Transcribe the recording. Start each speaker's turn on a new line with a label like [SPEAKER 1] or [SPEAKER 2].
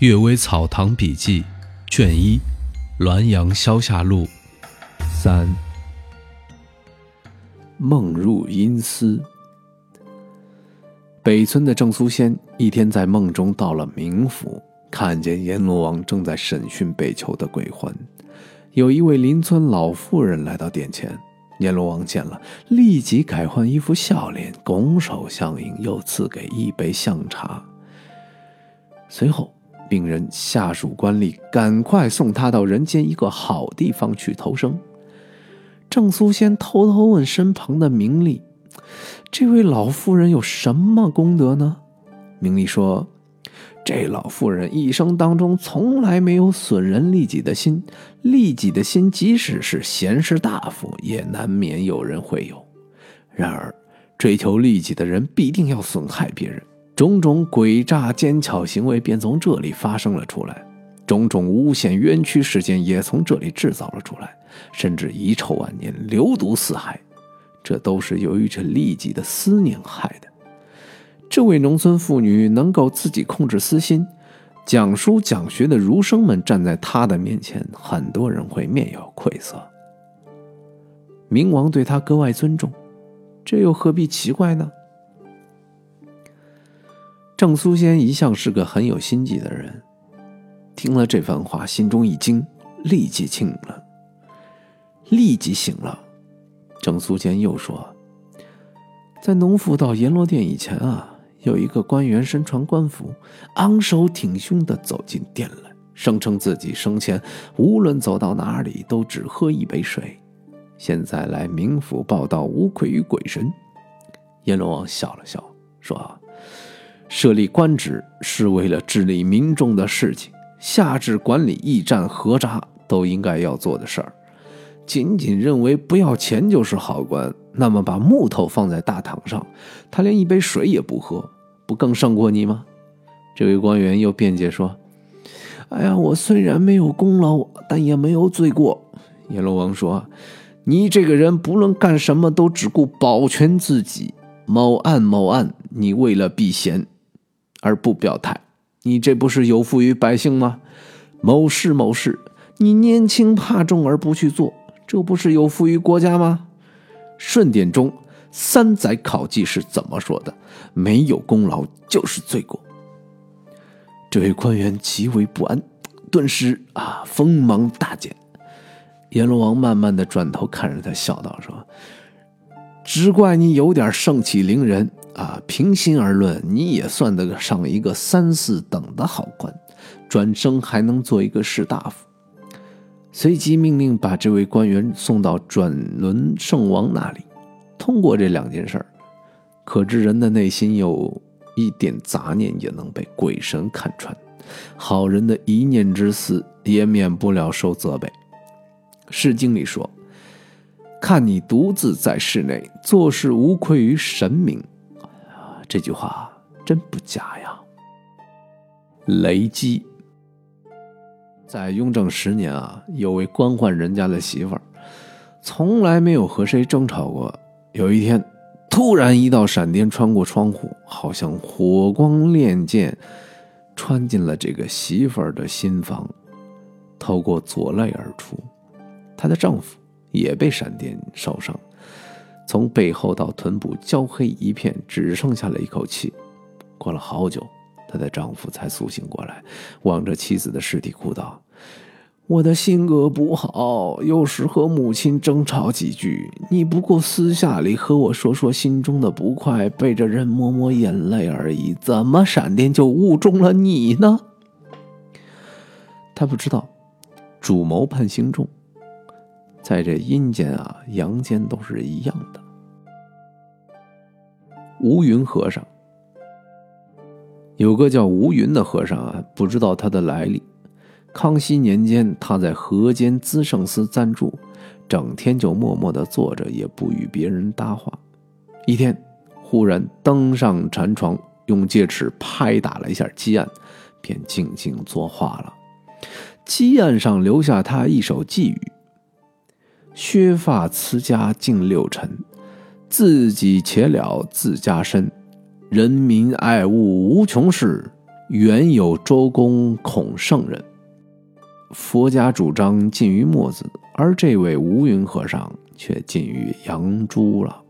[SPEAKER 1] 《阅微草堂笔记》卷一，《滦阳消夏录》三。
[SPEAKER 2] 梦入阴司。北村的郑苏仙一天在梦中到了冥府，看见阎罗王正在审讯被囚的鬼魂。有一位邻村老妇人来到殿前，阎罗王见了，立即改换一副笑脸，拱手相迎，又赐给一杯香茶。随后。病人下属官吏赶快送他到人间一个好地方去投生。郑苏仙偷偷问身旁的明丽：“这位老妇人有什么功德呢？”明丽说：“这老妇人一生当中从来没有损人利己的心，利己的心即使是贤士大夫，也难免有人会有。然而，追求利己的人必定要损害别人。”种种诡诈奸巧行为便从这里发生了出来，种种诬陷冤屈事件也从这里制造了出来，甚至遗臭万年、流毒四海，这都是由于这利己的思念害的。这位农村妇女能够自己控制私心，讲书讲学的儒生们站在她的面前，很多人会面有愧色。明王对她格外尊重，这又何必奇怪呢？郑苏仙一向是个很有心计的人，听了这番话，心中一惊，立即醒了。立即醒了。郑苏仙又说：“在农妇到阎罗殿以前啊，有一个官员身穿官服，昂首挺胸的走进殿来，声称自己生前无论走到哪里都只喝一杯水，现在来冥府报道，无愧于鬼神。”阎罗王笑了笑，说。设立官职是为了治理民众的事情，下至管理驿站、河闸都应该要做的事儿。仅仅认为不要钱就是好官，那么把木头放在大堂上，他连一杯水也不喝，不更胜过你吗？这位官员又辩解说：“哎呀，我虽然没有功劳，但也没有罪过。”阎罗王说：“你这个人不论干什么都只顾保全自己，某案某案，你为了避嫌。”而不表态，你这不是有负于百姓吗？某事某事，你年轻怕重而不去做，这不是有负于国家吗？顺典中三载考绩是怎么说的？没有功劳就是罪过。这位官员极为不安，顿时啊锋芒大减。阎罗王慢慢的转头看着他，笑道：“说，只怪你有点盛气凌人。”啊，平心而论，你也算得上一个三四等的好官，转生还能做一个士大夫。随即命令把这位官员送到转轮圣王那里。通过这两件事儿，可知人的内心有一点杂念也能被鬼神看穿，好人的一念之私也免不了受责备。《诗经》里说：“看你独自在室内做事，无愧于神明。”这句话真不假呀！雷击，在雍正十年啊，有位官宦人家的媳妇儿，从来没有和谁争吵过。有一天，突然一道闪电穿过窗户，好像火光炼剑，穿进了这个媳妇儿的心房，透过左肋而出。她的丈夫也被闪电烧伤。从背后到臀部焦黑一片，只剩下了一口气。过了好久，她的丈夫才苏醒过来，望着妻子的尸体哭道：“我的性格不好，有时和母亲争吵几句，你不过私下里和我说说心中的不快，背着人抹抹眼泪而已，怎么闪电就误中了你呢？”他不知道，主谋判刑重。在这阴间啊，阳间都是一样的。吴云和尚有个叫吴云的和尚啊，不知道他的来历。康熙年间，他在河间资圣司暂住，整天就默默的坐着，也不与别人搭话。一天，忽然登上禅床，用戒尺拍打了一下鸡案，便静静作画了。鸡案上留下他一首寄语。削发辞家近六尘，自己且了自家身。人民爱物无穷事，原有周公孔圣人。佛家主张近于墨子，而这位无云和尚却近于杨朱了。